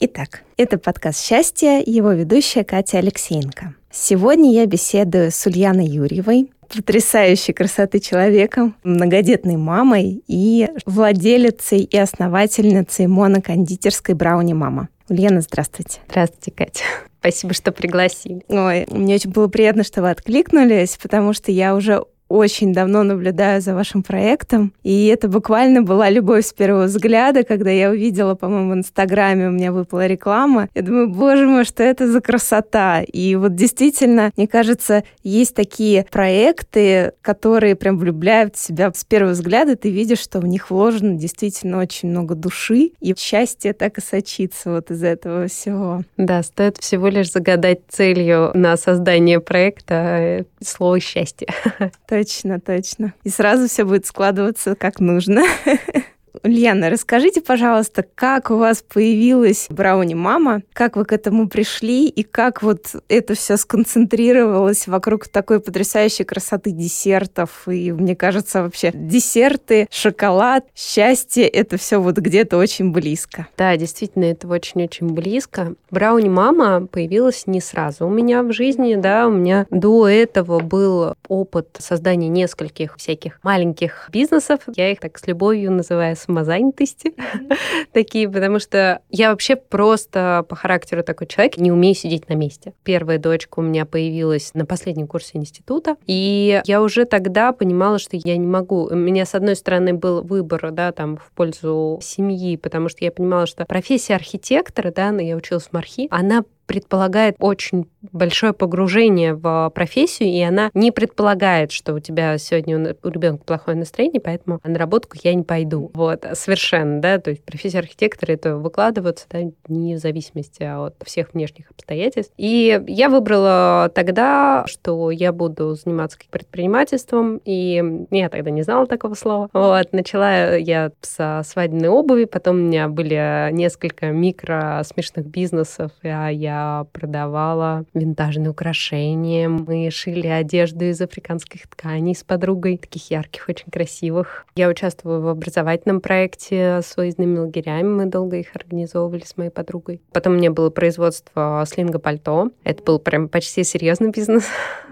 Итак, это подкаст «Счастье», его ведущая Катя Алексеенко. Сегодня я беседую с Ульяной Юрьевой, потрясающей красоты человеком, многодетной мамой и владелицей и основательницей монокондитерской «Брауни Мама». Ульяна, здравствуйте. Здравствуйте, Катя. Спасибо, что пригласили. Ой, мне очень было приятно, что вы откликнулись, потому что я уже очень давно наблюдаю за вашим проектом, и это буквально была любовь с первого взгляда, когда я увидела, по-моему, в Инстаграме у меня выпала реклама. Я думаю, боже мой, что это за красота! И вот действительно, мне кажется, есть такие проекты, которые прям влюбляют в себя с первого взгляда, ты видишь, что в них вложено действительно очень много души, и счастье так и сочится вот из этого всего. Да, стоит всего лишь загадать целью на создание проекта э, слово «счастье». Точно, точно. И сразу все будет складываться как нужно. Ульяна, расскажите, пожалуйста, как у вас появилась брауни мама, как вы к этому пришли и как вот это все сконцентрировалось вокруг такой потрясающей красоты десертов. И мне кажется, вообще десерты, шоколад, счастье — это все вот где-то очень близко. Да, действительно, это очень-очень близко. Брауни мама появилась не сразу у меня в жизни, да, у меня до этого был опыт создания нескольких всяких маленьких бизнесов. Я их так с любовью называю самозанятости такие, потому что я вообще просто по характеру такой человек, не умею сидеть на месте. Первая дочка у меня появилась на последнем курсе института, и я уже тогда понимала, что я не могу. У меня, с одной стороны, был выбор, да, там, в пользу семьи, потому что я понимала, что профессия архитектора, да, я училась в МАРХИ, она предполагает очень большое погружение в профессию, и она не предполагает, что у тебя сегодня у ребенка плохое настроение, поэтому на работу я не пойду. Вот, совершенно, да, то есть профессия архитектора это выкладываться, да, не в зависимости от всех внешних обстоятельств. И я выбрала тогда, что я буду заниматься предпринимательством, и я тогда не знала такого слова. Вот, начала я со свадебной обуви, потом у меня были несколько микро смешных бизнесов, а я продавала винтажные украшения. Мы шили одежду из африканских тканей с подругой, таких ярких, очень красивых. Я участвовала в образовательном проекте с выездными лагерями. Мы долго их организовывали с моей подругой. Потом у меня было производство слинга-пальто. Это был прям почти серьезный бизнес.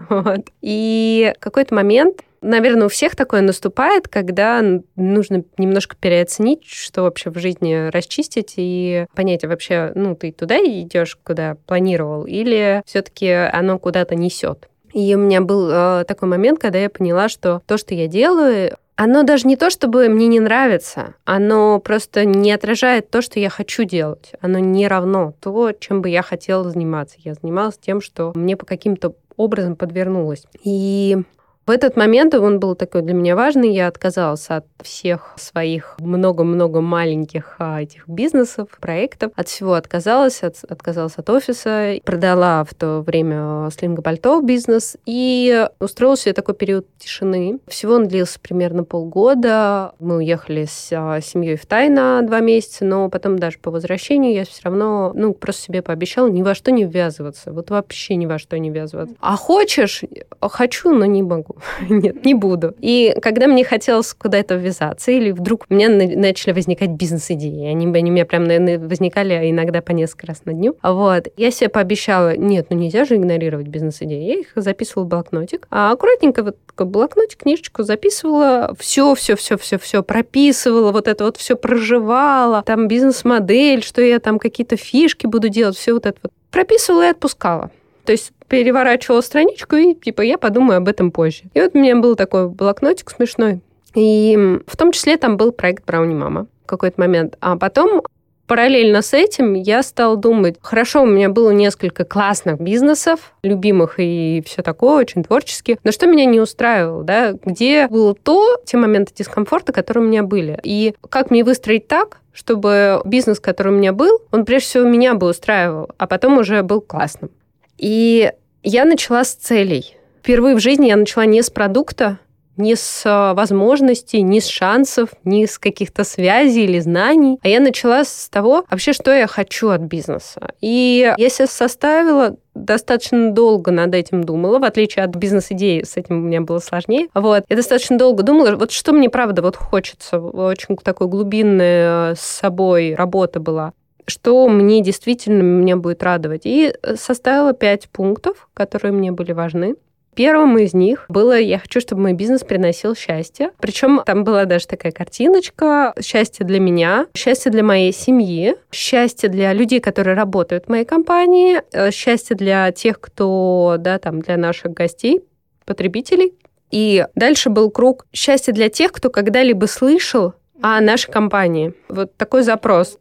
вот. И в какой-то момент Наверное, у всех такое наступает, когда нужно немножко переоценить, что вообще в жизни расчистить и понять, вообще, ну, ты туда идешь, куда планировал, или все-таки оно куда-то несет. И у меня был э, такой момент, когда я поняла, что то, что я делаю, оно даже не то, чтобы мне не нравится, оно просто не отражает то, что я хочу делать. Оно не равно то, чем бы я хотела заниматься. Я занималась тем, что мне по каким-то образом подвернулось. И в этот момент он был такой для меня важный. Я отказалась от всех своих много-много маленьких а, этих бизнесов, проектов. От всего отказалась, от, отказалась от офиса, продала в то время слинго-пальто бизнес и устроила себе такой период тишины. Всего он длился примерно полгода. Мы уехали с а, семьей в Тай два месяца, но потом даже по возвращению я все равно, ну, просто себе пообещала ни во что не ввязываться. Вот вообще ни во что не ввязываться. А хочешь? Хочу, но не могу Нет, не буду. И когда мне хотелось куда-то ввязаться, или вдруг у меня начали возникать бизнес-идеи, они, они у меня прям наверное, возникали иногда по несколько раз на дню. Вот. Я себе пообещала, нет, ну нельзя же игнорировать бизнес-идеи. Я их записывала в блокнотик. А аккуратненько вот такой блокнотик, книжечку записывала, все, все, все, все, все прописывала, вот это вот все проживала, там бизнес-модель, что я там какие-то фишки буду делать, все вот это вот прописывала и отпускала. То есть переворачивала страничку, и типа я подумаю об этом позже. И вот у меня был такой блокнотик смешной. И в том числе там был проект Брауни Мама в какой-то момент. А потом параллельно с этим я стала думать, хорошо, у меня было несколько классных бизнесов, любимых и все такое, очень творческих, но что меня не устраивало, да, где было то, те моменты дискомфорта, которые у меня были. И как мне выстроить так, чтобы бизнес, который у меня был, он прежде всего меня бы устраивал, а потом уже был классным. И я начала с целей. Впервые в жизни я начала не с продукта, не с а, возможностей, не с шансов, не с каких-то связей или знаний. А я начала с того, вообще, что я хочу от бизнеса. И я себя составила достаточно долго над этим думала, в отличие от бизнес-идеи, с этим у меня было сложнее. Вот. Я достаточно долго думала, вот что мне правда вот хочется. Очень такой глубинная с собой работа была что мне действительно меня будет радовать. И составила пять пунктов, которые мне были важны. Первым из них было «Я хочу, чтобы мой бизнес приносил счастье». Причем там была даже такая картиночка «Счастье для меня», «Счастье для моей семьи», «Счастье для людей, которые работают в моей компании», э, «Счастье для тех, кто, да, там, для наших гостей, потребителей». И дальше был круг «Счастье для тех, кто когда-либо слышал о нашей компании». Вот такой запрос.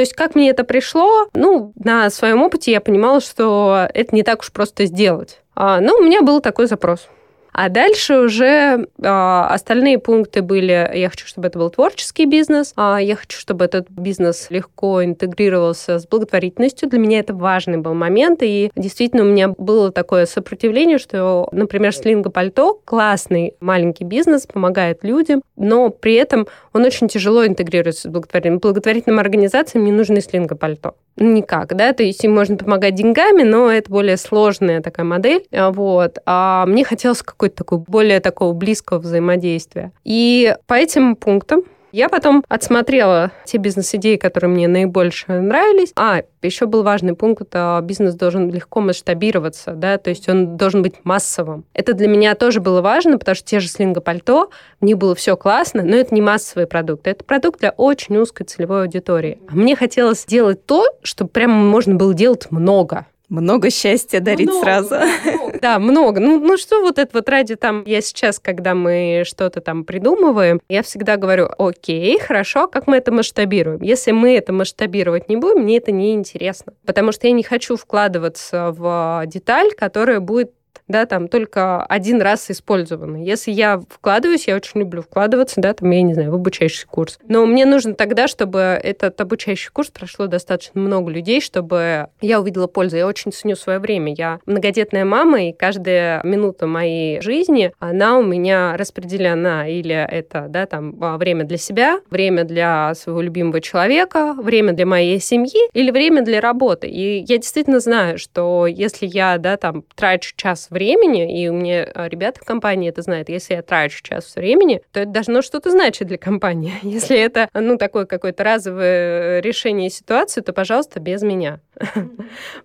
То есть как мне это пришло? Ну, на своем опыте я понимала, что это не так уж просто сделать. А, ну, у меня был такой запрос. А дальше уже а, остальные пункты были, я хочу, чтобы это был творческий бизнес, а, я хочу, чтобы этот бизнес легко интегрировался с благотворительностью. Для меня это важный был момент, и действительно у меня было такое сопротивление, что, например, Слинга Пальто классный маленький бизнес, помогает людям, но при этом он очень тяжело интегрируется с благотворительным. Благотворительным организациям не нужны Слинга Пальто. Никак, да, то есть им можно помогать деньгами, но это более сложная такая модель, вот. А мне хотелось какой-то такой более такого близкого взаимодействия. И по этим пунктам я потом отсмотрела те бизнес-идеи, которые мне наибольше нравились. А, еще был важный пункт, а бизнес должен легко масштабироваться, да, то есть он должен быть массовым. Это для меня тоже было важно, потому что те же слинго-пальто, в них было все классно, но это не массовый продукт, это продукт для очень узкой целевой аудитории. А мне хотелось делать то, что прямо можно было делать много. Много счастья дарить много, сразу. Много. Да, много. Ну, ну что вот это вот ради там... Я сейчас, когда мы что-то там придумываем, я всегда говорю, окей, хорошо, как мы это масштабируем? Если мы это масштабировать не будем, мне это не интересно. Потому что я не хочу вкладываться в деталь, которая будет да, там только один раз использованы. Если я вкладываюсь, я очень люблю вкладываться, да, там, я не знаю, в обучающий курс. Но мне нужно тогда, чтобы этот обучающий курс прошло достаточно много людей, чтобы я увидела пользу. Я очень ценю свое время. Я многодетная мама, и каждая минута моей жизни, она у меня распределена. Или это, да, там, время для себя, время для своего любимого человека, время для моей семьи или время для работы. И я действительно знаю, что если я, да, там, трачу час в времени, и у меня а, ребята в компании это знают, если я трачу час времени, то это должно что-то значить для компании. Если это, ну, такое какое-то разовое э, решение ситуации, то, пожалуйста, без меня.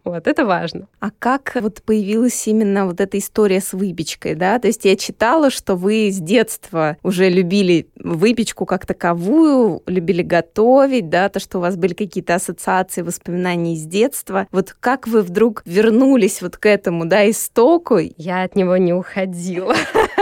Вот, это важно. А как вот появилась именно вот эта история с выпечкой, да? То есть я читала, что вы с детства уже любили выпечку как таковую, любили готовить, да, то, что у вас были какие-то ассоциации, воспоминания из детства. Вот как вы вдруг вернулись вот к этому, да, истоку? Я от него не уходила.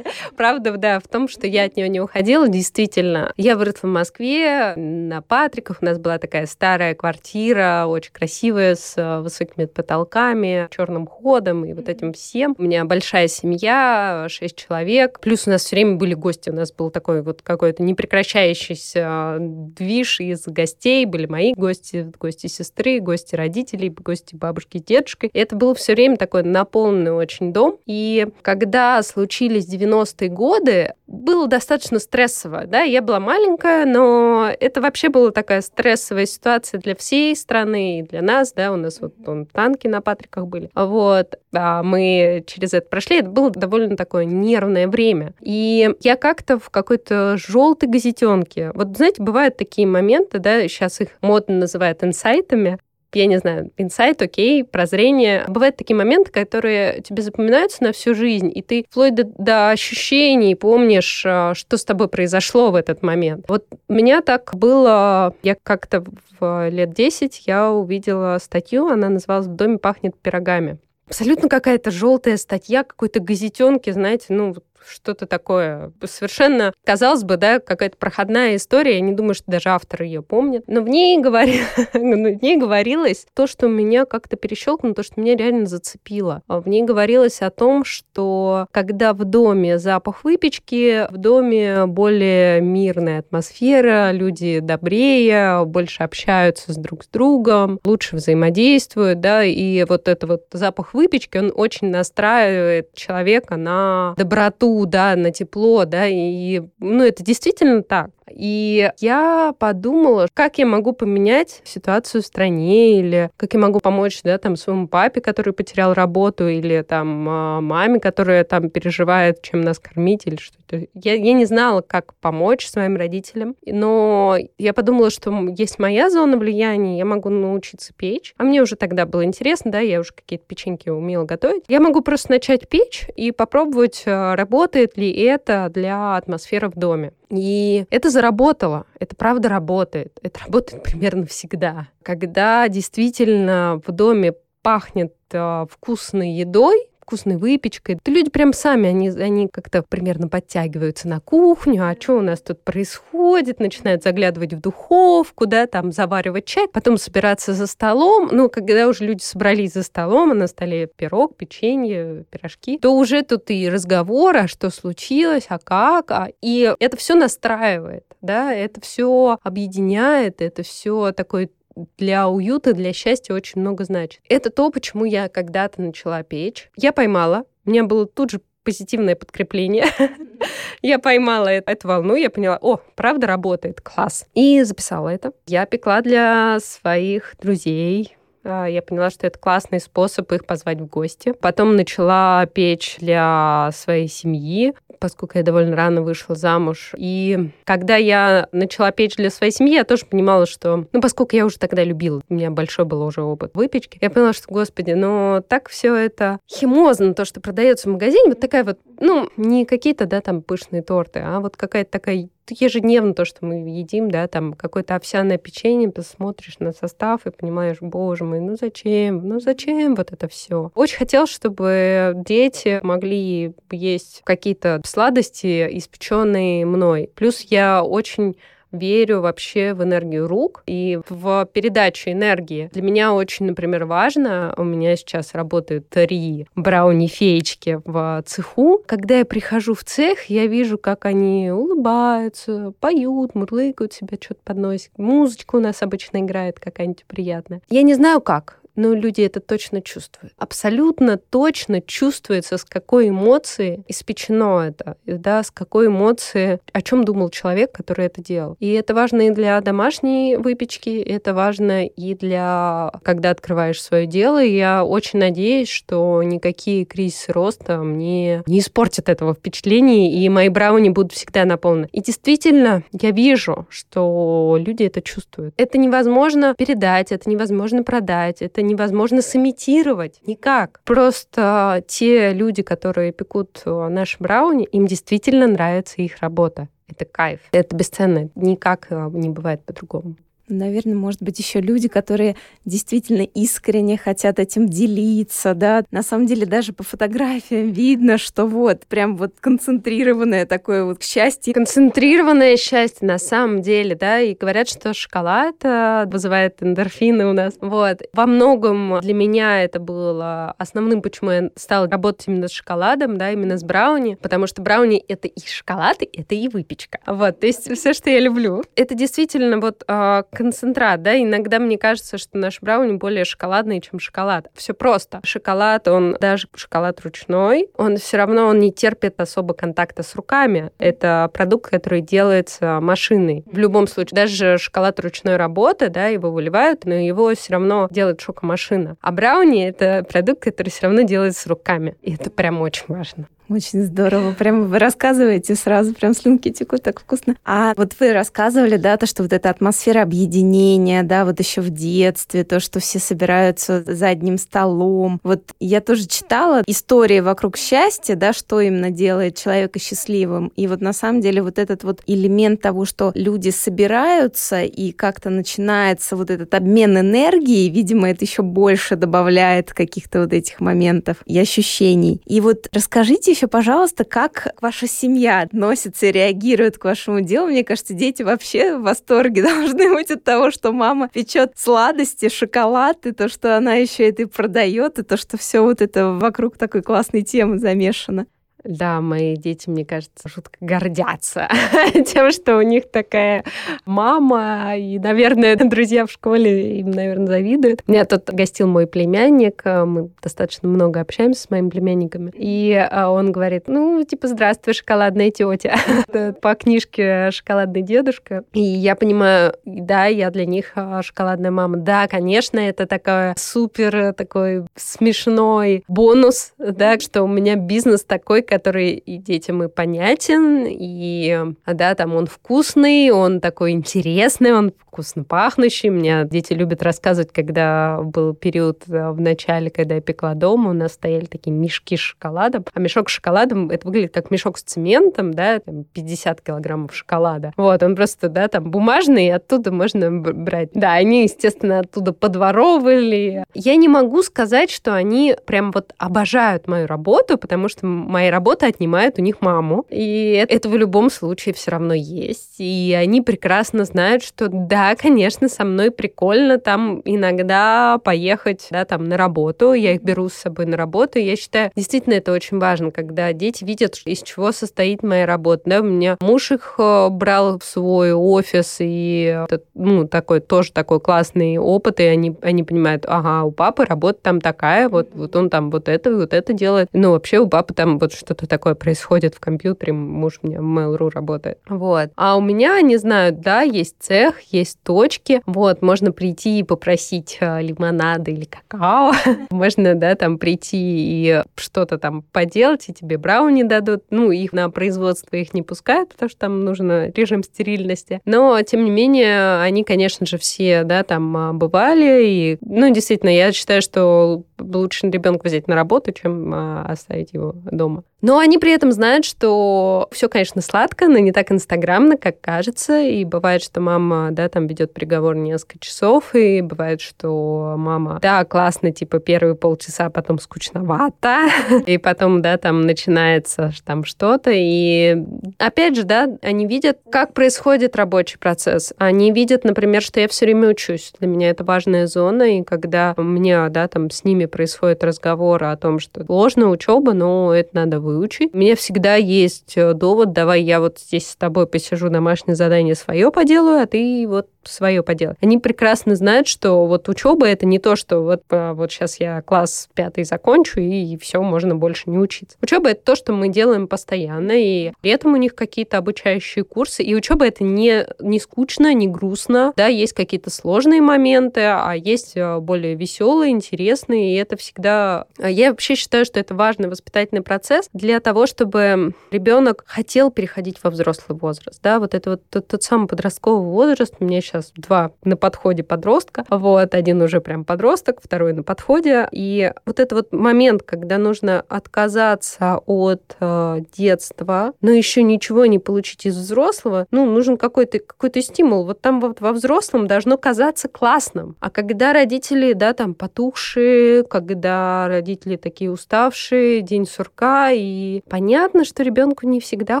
Правда, да, в том, что я от него не уходила, действительно. Я выросла в Москве, на Патриках. У нас была такая старая квартира, очень красивая, с э, высокими потолками, черным ходом и вот этим всем. У меня большая семья, шесть человек. Плюс у нас все время были гости. У нас был такой вот какой-то непрекращающийся движ из гостей. Были мои гости, гости сестры, гости родителей, гости бабушки, дедушки. И это был все время такой наполненный очень дом. И когда случились 90-е годы, было достаточно стрессово. Да? Я была маленькая, но это вообще была такая стрессовая ситуация для всей страны и для нас. Да? У нас вот он, танки на Патриках были. Вот. А мы через это прошли. Это было довольно такое нервное время. И я как-то в какой-то желтой газетенке. Вот, знаете, бывают такие моменты, да, сейчас их модно называют инсайтами, я не знаю, инсайт, окей, прозрение. Бывают такие моменты, которые тебе запоминаются на всю жизнь, и ты вплоть до, до ощущений помнишь, а, что с тобой произошло в этот момент. Вот у меня так было, я как-то в лет 10 я увидела статью, она называлась «В доме пахнет пирогами». Абсолютно какая-то желтая статья какой-то газетенки, знаете, ну, что-то такое совершенно, казалось бы, да, какая-то проходная история. Я не думаю, что даже автор ее помнит. Но в ней, говори... в ней говорилось то, что меня как-то перещелкнуло, то, что меня реально зацепило. А в ней говорилось о том, что когда в доме запах выпечки, в доме более мирная атмосфера, люди добрее, больше общаются с друг с другом, лучше взаимодействуют, да, и вот это вот запах выпечки, он очень настраивает человека на доброту, да, на тепло, да, и, ну, это действительно так. И я подумала, как я могу поменять ситуацию в стране, или как я могу помочь, да, там, своему папе, который потерял работу, или там а, маме, которая там переживает, чем нас кормить, или что-то. Я, я не знала, как помочь своим родителям, но я подумала, что есть моя зона влияния, я могу научиться печь. А мне уже тогда было интересно, да, я уже какие-то печеньки умела готовить. Я могу просто начать печь и попробовать, а, работает ли это для атмосферы в доме. И это заработало, это правда работает, это работает примерно всегда. Когда действительно в доме пахнет э, вкусной едой, вкусной выпечкой. То люди прям сами, они, они как-то примерно подтягиваются на кухню, а что у нас тут происходит, начинают заглядывать в духовку, да, там заваривать чай, потом собираться за столом. Ну, когда уже люди собрались за столом, а на столе пирог, печенье, пирожки, то уже тут и разговор, а что случилось, а как, а... и это все настраивает, да, это все объединяет, это все такой для уюта, для счастья очень много значит. Это то, почему я когда-то начала печь. Я поймала, у меня было тут же позитивное подкрепление. я поймала эту волну, я поняла, о, правда работает, класс. И записала это. Я пекла для своих друзей, я поняла, что это классный способ их позвать в гости. Потом начала печь для своей семьи, поскольку я довольно рано вышла замуж. И когда я начала печь для своей семьи, я тоже понимала, что, ну, поскольку я уже тогда любила, у меня большой был уже опыт выпечки, я поняла, что, господи, ну, так все это химозно, то, что продается в магазине, вот такая вот, ну, не какие-то, да, там пышные торты, а вот какая-то такая ежедневно то, что мы едим, да, там какое-то овсяное печенье, посмотришь на состав и понимаешь, боже мой, ну зачем, ну зачем вот это все? Очень хотел, чтобы дети могли есть какие-то сладости, испеченные мной. Плюс я очень верю вообще в энергию рук и в передачу энергии. Для меня очень, например, важно, у меня сейчас работают три брауни-феечки в цеху. Когда я прихожу в цех, я вижу, как они улыбаются, поют, мурлыкают себя, что-то подносят. Музычка у нас обычно играет какая-нибудь приятная. Я не знаю как, но люди это точно чувствуют. Абсолютно точно чувствуется, с какой эмоцией испечено это, да, с какой эмоцией, о чем думал человек, который это делал. И это важно и для домашней выпечки, это важно и для, когда открываешь свое дело. И я очень надеюсь, что никакие кризисы роста мне не испортят этого впечатления, и мои брауни будут всегда наполнены. И действительно, я вижу, что люди это чувствуют. Это невозможно передать, это невозможно продать, это невозможно сымитировать никак. Просто те люди, которые пекут э, наши брауни, им действительно нравится их работа. Это кайф. Это бесценно. Никак э, не бывает по-другому. Наверное, может быть, еще люди, которые действительно искренне хотят этим делиться, да. На самом деле даже по фотографиям видно, что вот прям вот концентрированное такое вот счастье. Концентрированное счастье на самом деле, да, и говорят, что шоколад э, вызывает эндорфины у нас. Вот. Во многом для меня это было основным, почему я стала работать именно с шоколадом, да, именно с брауни, потому что брауни — это и шоколад, это и выпечка. Вот, то есть все, что я люблю. Это действительно вот а, концентрат, да, иногда мне кажется, что наш брауни более шоколадный, чем шоколад. Все просто. Шоколад, он даже шоколад ручной, он все равно он не терпит особо контакта с руками. Это продукт, который делается машиной. В любом случае, даже шоколад ручной работы, да, его выливают, но его все равно делает шокомашина. А брауни — это продукт, который все равно делается руками. И это прям очень важно. Очень здорово. Прям вы рассказываете сразу, прям слюнки текут, так вкусно. А вот вы рассказывали, да, то, что вот эта атмосфера объединения, да, вот еще в детстве, то, что все собираются за одним столом. Вот я тоже читала истории вокруг счастья, да, что именно делает человека счастливым. И вот на самом деле вот этот вот элемент того, что люди собираются и как-то начинается вот этот обмен энергией, видимо, это еще больше добавляет каких-то вот этих моментов и ощущений. И вот расскажите еще, пожалуйста, как ваша семья относится и реагирует к вашему делу. Мне кажется, дети вообще в восторге должны быть от того, что мама печет сладости, шоколад, и то, что она еще это и продает, и то, что все вот это вокруг такой классной темы замешано. Да, мои дети, мне кажется, жутко гордятся тем, что у них такая мама, и, наверное, друзья в школе им, наверное, завидуют. Меня тут гостил мой племянник, э, мы достаточно много общаемся с моими племянниками, и э, он говорит, ну, типа, здравствуй, шоколадная тетя, по книжке «Шоколадный дедушка». И я понимаю, да, я для них э, шоколадная мама. Да, конечно, это такой супер такой смешной бонус, да, что у меня бизнес такой, который и детям и понятен, и, да, там он вкусный, он такой интересный, он вкусно пахнущий. Мне дети любят рассказывать, когда был период э, в начале, когда я пекла дома, у нас стояли такие мешки с шоколадом. А мешок с шоколадом, это выглядит как мешок с цементом, да, там 50 килограммов шоколада. Вот, он просто, да, там бумажный, и оттуда можно брать. Да, они, естественно, оттуда подворовывали. Я не могу сказать, что они прям вот обожают мою работу, потому что моя работа отнимает у них маму. И это в любом случае все равно есть. И они прекрасно знают, что да, конечно, со мной прикольно там иногда поехать, да, там на работу. Я их беру с собой на работу. Я считаю, действительно это очень важно, когда дети видят, из чего состоит моя работа. Да, у меня муж их э, брал в свой офис, и это, ну, такой тоже такой классный опыт, и они, они понимают, ага, у папы работа там такая, вот, вот он там вот это, вот это делает. Ну, вообще у папы там вот что-то такое происходит в компьютере, муж меня в Mail.ru работает. Вот. А у меня, не знаю, да, есть цех, есть точки. Вот, можно прийти и попросить э, лимонада или какао. Можно, да, там прийти и что-то там поделать, и тебе брауни дадут. Ну, их на производство их не пускают, потому что там нужен режим стерильности. Но, тем не менее, они, конечно же, все, да, там а, бывали. И, ну, действительно, я считаю, что лучше ребенка взять на работу, чем а, оставить его дома. Но они при этом знают, что все, конечно, сладко, но не так инстаграмно, как кажется. И бывает, что мама, да, там ведет приговор несколько часов, и бывает, что мама, да, классно, типа первые полчаса, потом скучновато, и потом, да, там начинается там что-то. И опять же, да, они видят, как происходит рабочий процесс. Они видят, например, что я все время учусь. Для меня это важная зона, и когда мне, да, там с ними происходит разговор о том, что сложная учеба, но это надо вы выучить. У меня всегда есть э, довод, давай я вот здесь с тобой посижу, домашнее задание свое поделаю, а ты вот свое поделать. Они прекрасно знают, что вот учеба это не то, что вот, а, вот сейчас я класс пятый закончу, и все, можно больше не учиться. Учеба это то, что мы делаем постоянно, и при этом у них какие-то обучающие курсы, и учеба это не, не скучно, не грустно, да, есть какие-то сложные моменты, а есть э, более веселые, интересные, и это всегда... А я вообще считаю, что это важный воспитательный процесс для того, чтобы ребенок хотел переходить во взрослый возраст, да, вот это вот тот, тот самый подростковый возраст у меня сейчас два на подходе подростка. Вот, один уже прям подросток, второй на подходе. И вот этот вот момент, когда нужно отказаться от э, детства, но еще ничего не получить из взрослого, ну, нужен какой-то какой стимул. Вот там вот во взрослом должно казаться классным. А когда родители, да, там потухшие, когда родители такие уставшие, день сурка, и понятно, что ребенку не всегда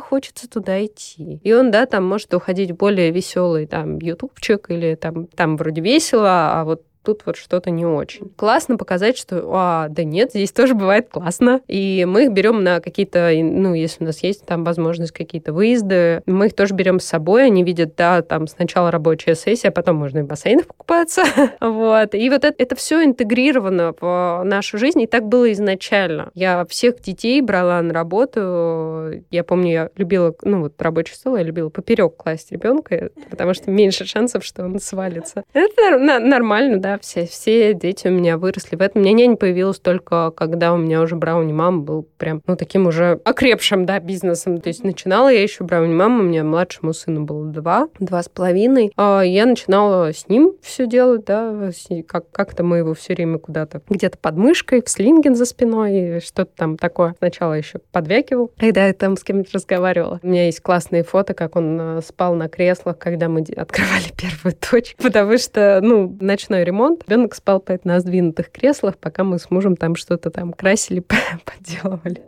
хочется туда идти. И он, да, там может уходить в более веселый там ютубчик или там, там вроде весело, а вот тут вот что-то не очень. Классно показать, что, а, да нет, здесь тоже бывает классно. И мы их берем на какие-то, ну, если у нас есть там возможность какие-то выезды, мы их тоже берем с собой, они видят, да, там сначала рабочая сессия, а потом можно и в бассейнах покупаться. вот. И вот это, это все интегрировано в нашу жизнь, и так было изначально. Я всех детей брала на работу. Я помню, я любила, ну, вот рабочий стол, я любила поперек класть ребенка, потому что меньше шансов, что он свалится. Это нормально, да, все, все дети у меня выросли в этом. Меня няня появилась только, когда у меня уже брауни мама был прям, ну, таким уже окрепшим, да, бизнесом. То есть начинала я еще брауни мама, у меня младшему сыну было два, два с половиной. А я начинала с ним все делать, да, как- как-то мы его все время куда-то где-то под мышкой, в слинген за спиной, что-то там такое. Сначала еще подвякивал, когда я там с кем-нибудь разговаривала. У меня есть классные фото, как он э, спал на креслах, когда мы открывали первую точку, потому что, ну, ночной ремонт ремонт. Ребенок спал опять на сдвинутых креслах, пока мы с мужем там что-то там красили, поделывали.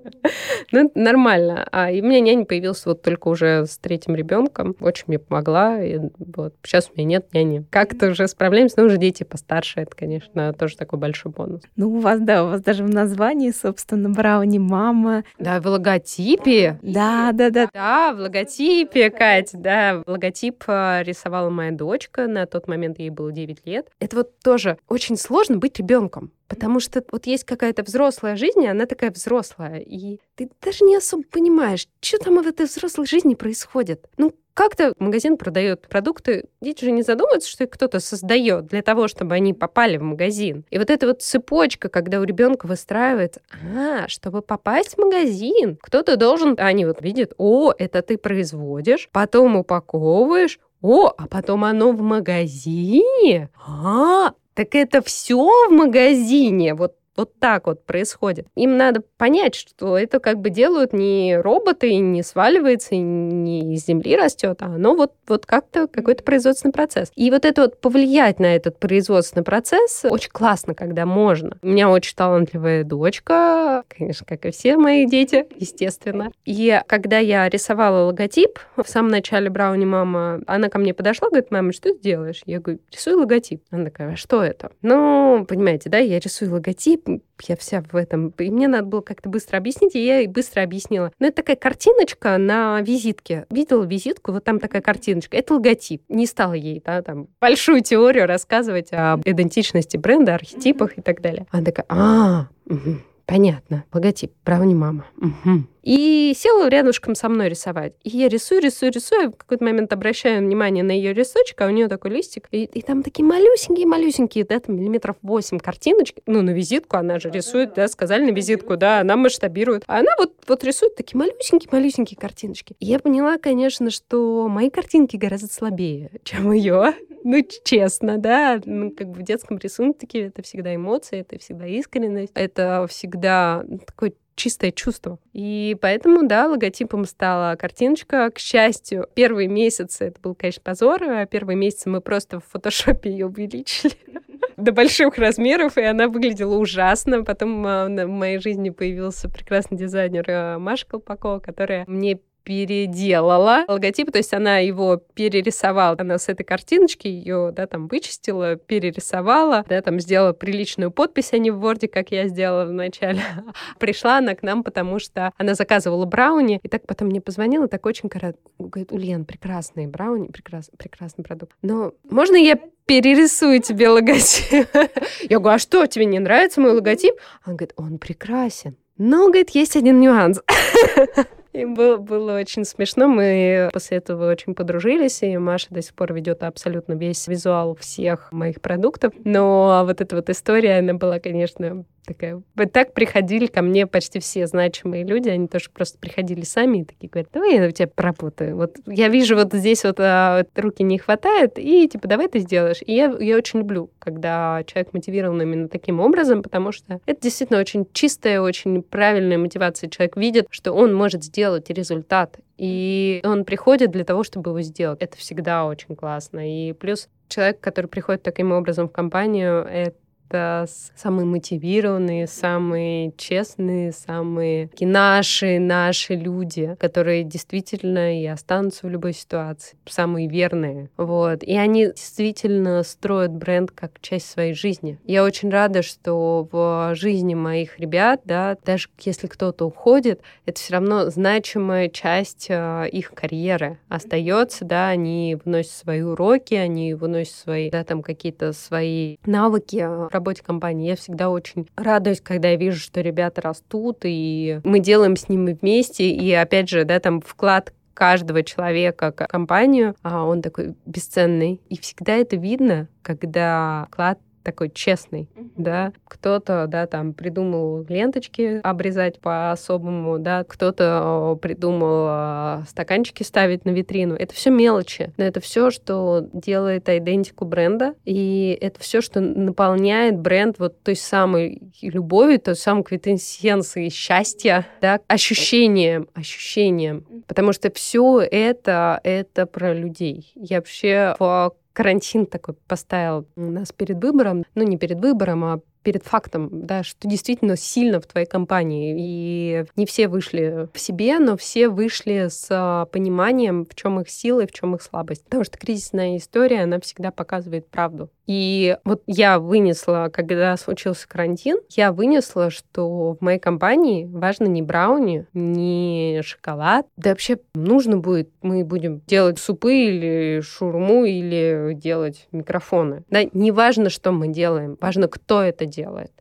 Ну, нормально. А и у меня няня появилась вот только уже с третьим ребенком. Очень мне помогла. И вот сейчас у меня нет няни. Как-то уже справляемся, но уже дети постарше. Это, конечно, тоже такой большой бонус. Ну, у вас, да, у вас даже в названии, собственно, Брауни мама. Да, в логотипе. Да, да, да. Да, в логотипе, Катя, да. Логотип э, рисовала моя дочка. На тот момент ей было 9 лет. Это вот тоже очень сложно быть ребенком. Потому что вот есть какая-то взрослая жизнь, и она такая взрослая, и ты даже не особо понимаешь, что там в этой взрослой жизни происходит. Ну, как-то магазин продает продукты, дети же не задумываются, что их кто-то создает для того, чтобы они попали в магазин. И вот эта вот цепочка, когда у ребенка выстраивается, а, чтобы попасть в магазин, кто-то должен, они вот видят, о, это ты производишь, потом упаковываешь, о, а потом оно в магазине? А, так это все в магазине. Вот вот так вот происходит. Им надо понять, что это как бы делают не роботы, и не сваливается, и не из земли растет, а оно вот, вот как-то какой-то производственный процесс. И вот это вот повлиять на этот производственный процесс очень классно, когда можно. У меня очень талантливая дочка, конечно, как и все мои дети, естественно. И когда я рисовала логотип в самом начале Брауни мама, она ко мне подошла, говорит, мама, что ты делаешь? Я говорю, рисую логотип. Она такая, а что это? Ну, понимаете, да, я рисую логотип, я вся в этом. И мне надо было как-то быстро объяснить, и я ей быстро объяснила. Но это такая картиночка на визитке. Видела визитку, вот там такая картиночка. Это логотип. Не стала ей да, там большую теорию рассказывать об идентичности бренда, архетипах и так далее. Она такая, а, угу. Понятно. Логотип. Брауни мама. Угу. И села рядышком со мной рисовать. И я рисую, рисую, рисую. В какой-то момент обращаю внимание на ее рисочек, а у нее такой листик. И, и там такие малюсенькие-малюсенькие, да, там миллиметров 8 картиночки. Ну, на визитку она же рисует, да, сказали на визитку, да, она масштабирует. А она вот, вот рисует такие малюсенькие-малюсенькие картиночки. И я поняла, конечно, что мои картинки гораздо слабее, чем ее. Ну, честно, да. Ну, как бы в детском рисунке это всегда эмоции, это всегда искренность, это всегда такой чистое чувство. И поэтому, да, логотипом стала картиночка. К счастью, первые месяцы, это был, конечно, позор, а первые месяцы мы просто в фотошопе ее увеличили до больших размеров, и она выглядела ужасно. Потом а, в моей жизни появился прекрасный дизайнер а, Маша Колпакова, которая мне переделала логотип, то есть она его перерисовала, она с этой картиночки ее, да, там вычистила, перерисовала, да, там сделала приличную подпись, а не в Word, как я сделала вначале. Пришла она к нам, потому что она заказывала брауни, и так потом мне позвонила, так очень коротко, говорит, Ульян, прекрасные брауни, прекрас, прекрасный продукт. Но можно я перерисую тебе логотип? Я говорю, а что, тебе не нравится мой логотип? Он говорит, он прекрасен. Но, говорит, есть один нюанс. И было, было очень смешно. Мы после этого очень подружились, и Маша до сих пор ведет абсолютно весь визуал всех моих продуктов. Но вот эта вот история, она была, конечно, такая. Вот так приходили ко мне почти все значимые люди, они тоже просто приходили сами и такие говорят, давай я у тебя поработаю. Вот я вижу вот здесь вот а, руки не хватает, и типа давай ты сделаешь. И я, я очень люблю, когда человек мотивирован именно таким образом, потому что это действительно очень чистая, очень правильная мотивация. Человек видит, что он может сделать результат, и он приходит для того, чтобы его сделать. Это всегда очень классно. И плюс человек, который приходит таким образом в компанию, это это самые мотивированные, самые честные, самые наши, наши люди, которые действительно и останутся в любой ситуации, самые верные. Вот. И они действительно строят бренд как часть своей жизни. Я очень рада, что в жизни моих ребят, да, даже если кто-то уходит, это все равно значимая часть э, их карьеры остается, да, они вносят свои уроки, они выносят свои, да, там какие-то свои навыки в работе компании. Я всегда очень радуюсь, когда я вижу, что ребята растут, и мы делаем с ними вместе, и опять же, да, там вклад каждого человека в компанию, а он такой бесценный. И всегда это видно, когда вклад такой честный, mm-hmm. да. Кто-то, да, там придумал ленточки обрезать по-особому, да, кто-то придумал стаканчики ставить на витрину. Это все мелочи, но это все, что делает идентику бренда, и это все, что наполняет бренд вот той самой любовью, той самой квинтэссенцией счастья, да, ощущением, ощущением. Потому что все это, это про людей. Я вообще в карантин такой поставил нас перед выбором, ну не перед выбором, а перед фактом, да, что действительно сильно в твоей компании. И не все вышли в себе, но все вышли с а, пониманием, в чем их сила и в чем их слабость. Потому что кризисная история, она всегда показывает правду. И вот я вынесла, когда случился карантин, я вынесла, что в моей компании важно не брауни, не шоколад. Да вообще нужно будет, мы будем делать супы или шурму, или делать микрофоны. Да, не важно, что мы делаем, важно, кто это делает.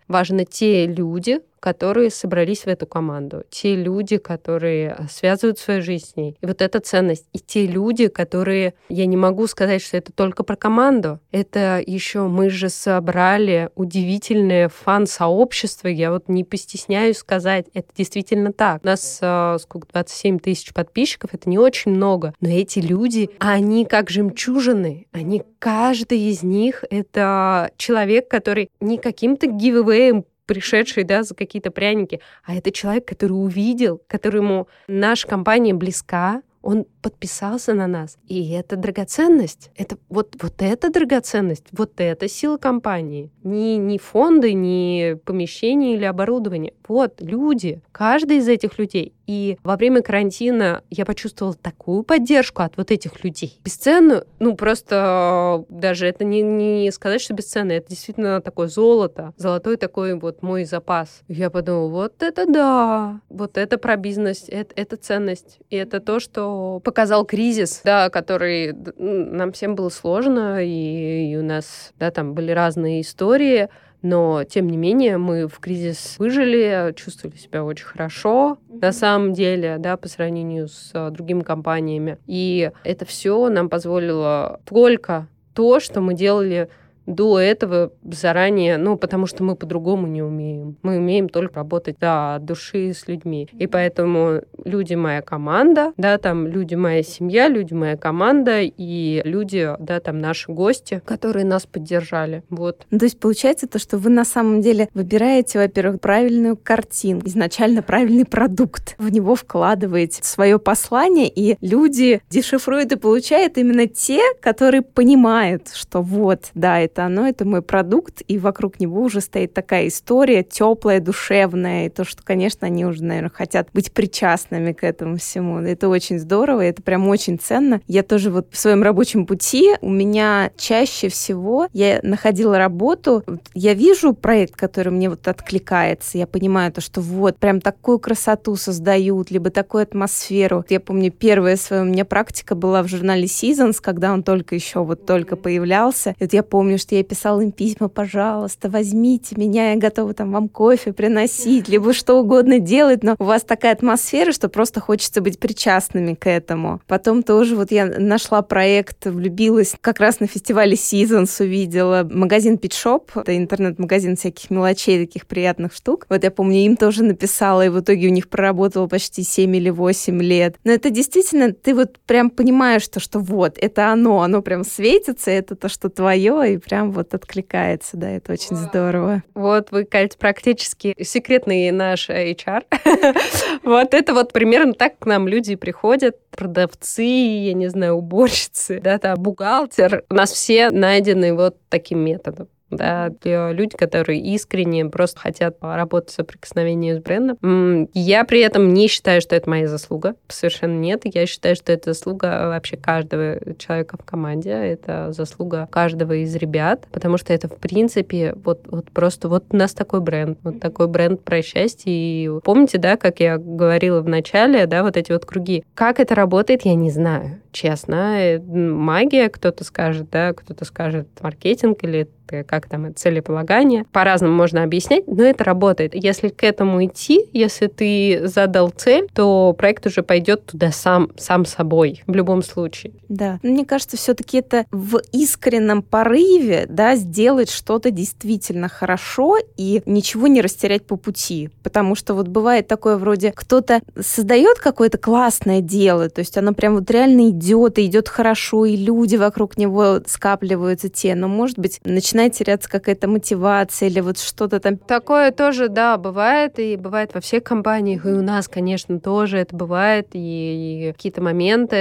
Важно те люди, которые собрались в эту команду, те люди, которые связывают свою жизнь с ней. И вот эта ценность. И те люди, которые... Я не могу сказать, что это только про команду. Это еще мы же собрали удивительное фан-сообщество. Я вот не постесняюсь сказать, это действительно так. У нас э, сколько, 27 тысяч подписчиков, это не очень много. Но эти люди, они как жемчужины. Они, каждый из них, это человек, который не каким-то гивэвэем пришедший, да, за какие-то пряники, а это человек, который увидел, которому наша компания близка, он подписался на нас. И это драгоценность. Это вот, вот это драгоценность, вот это сила компании. Не, не фонды, не помещения или оборудование. Вот люди, каждый из этих людей. И во время карантина я почувствовала такую поддержку от вот этих людей. Бесценную, ну просто даже это не, не сказать, что бесценно, это действительно такое золото, золотой такой вот мой запас. Я подумала, вот это да, вот это про бизнес, это, это ценность. И это то, что показал кризис, да, который нам всем было сложно, и, и у нас, да, там были разные истории, но, тем не менее, мы в кризис выжили, чувствовали себя очень хорошо, на самом деле, да, по сравнению с а, другими компаниями. И это все нам позволило только то, что мы делали до этого заранее, ну, потому что мы по-другому не умеем. Мы умеем только работать, да, от души с людьми. И поэтому люди моя команда, да, там люди моя семья, люди моя команда и люди, да, там наши гости, которые нас поддержали. Вот. Ну, то есть получается то, что вы на самом деле выбираете, во-первых, правильную картину, изначально правильный продукт, в него вкладываете свое послание, и люди дешифруют и получают именно те, которые понимают, что вот, да, это это оно, это мой продукт, и вокруг него уже стоит такая история теплая, душевная, и то, что, конечно, они уже, наверное, хотят быть причастными к этому всему. Это очень здорово, это прям очень ценно. Я тоже вот в своем рабочем пути у меня чаще всего я находила работу, я вижу проект, который мне вот откликается, я понимаю то, что вот прям такую красоту создают, либо такую атмосферу. Я помню, первая своя у меня практика была в журнале Seasons, когда он только еще вот только появлялся. И вот я помню, что я писала им письма, пожалуйста, возьмите меня, я готова там вам кофе приносить, либо что угодно делать, но у вас такая атмосфера, что просто хочется быть причастными к этому. Потом тоже вот я нашла проект, влюбилась как раз на фестивале Seasons, увидела магазин Pit Shop, это интернет-магазин всяких мелочей, таких приятных штук. Вот я помню, им тоже написала, и в итоге у них проработала почти 7 или 8 лет. Но это действительно, ты вот прям понимаешь, что, что вот, это оно, оно прям светится, это то, что твое, и прям прям вот откликается, да, это очень здорово. Вот вы, Кать, практически секретный наш HR. Вот это вот примерно так к нам люди приходят, продавцы, я не знаю, уборщицы, да, там, бухгалтер. У нас все найдены вот таким методом да, для люди, которые искренне просто хотят работать в соприкосновении с брендом. Я при этом не считаю, что это моя заслуга. Совершенно нет. Я считаю, что это заслуга вообще каждого человека в команде. Это заслуга каждого из ребят, потому что это, в принципе, вот, вот просто вот у нас такой бренд. Вот такой бренд про счастье. И помните, да, как я говорила в начале, да, вот эти вот круги. Как это работает, я не знаю, честно. Э, магия, кто-то скажет, да, кто-то скажет маркетинг или как там целеполагание. По-разному можно объяснять, но это работает. Если к этому идти, если ты задал цель, то проект уже пойдет туда сам, сам собой в любом случае. Да. Мне кажется, все-таки это в искреннем порыве, да, сделать что-то действительно хорошо и ничего не растерять по пути. Потому что вот бывает такое вроде, кто-то создает какое-то классное дело, то есть оно прям вот реально идет, и идет хорошо, и люди вокруг него скапливаются те, но, может быть, начинает начинает теряться какая-то мотивация или вот что-то там. Такое тоже, да, бывает, и бывает во всех компаниях, и у нас, конечно, тоже это бывает, и, и какие-то моменты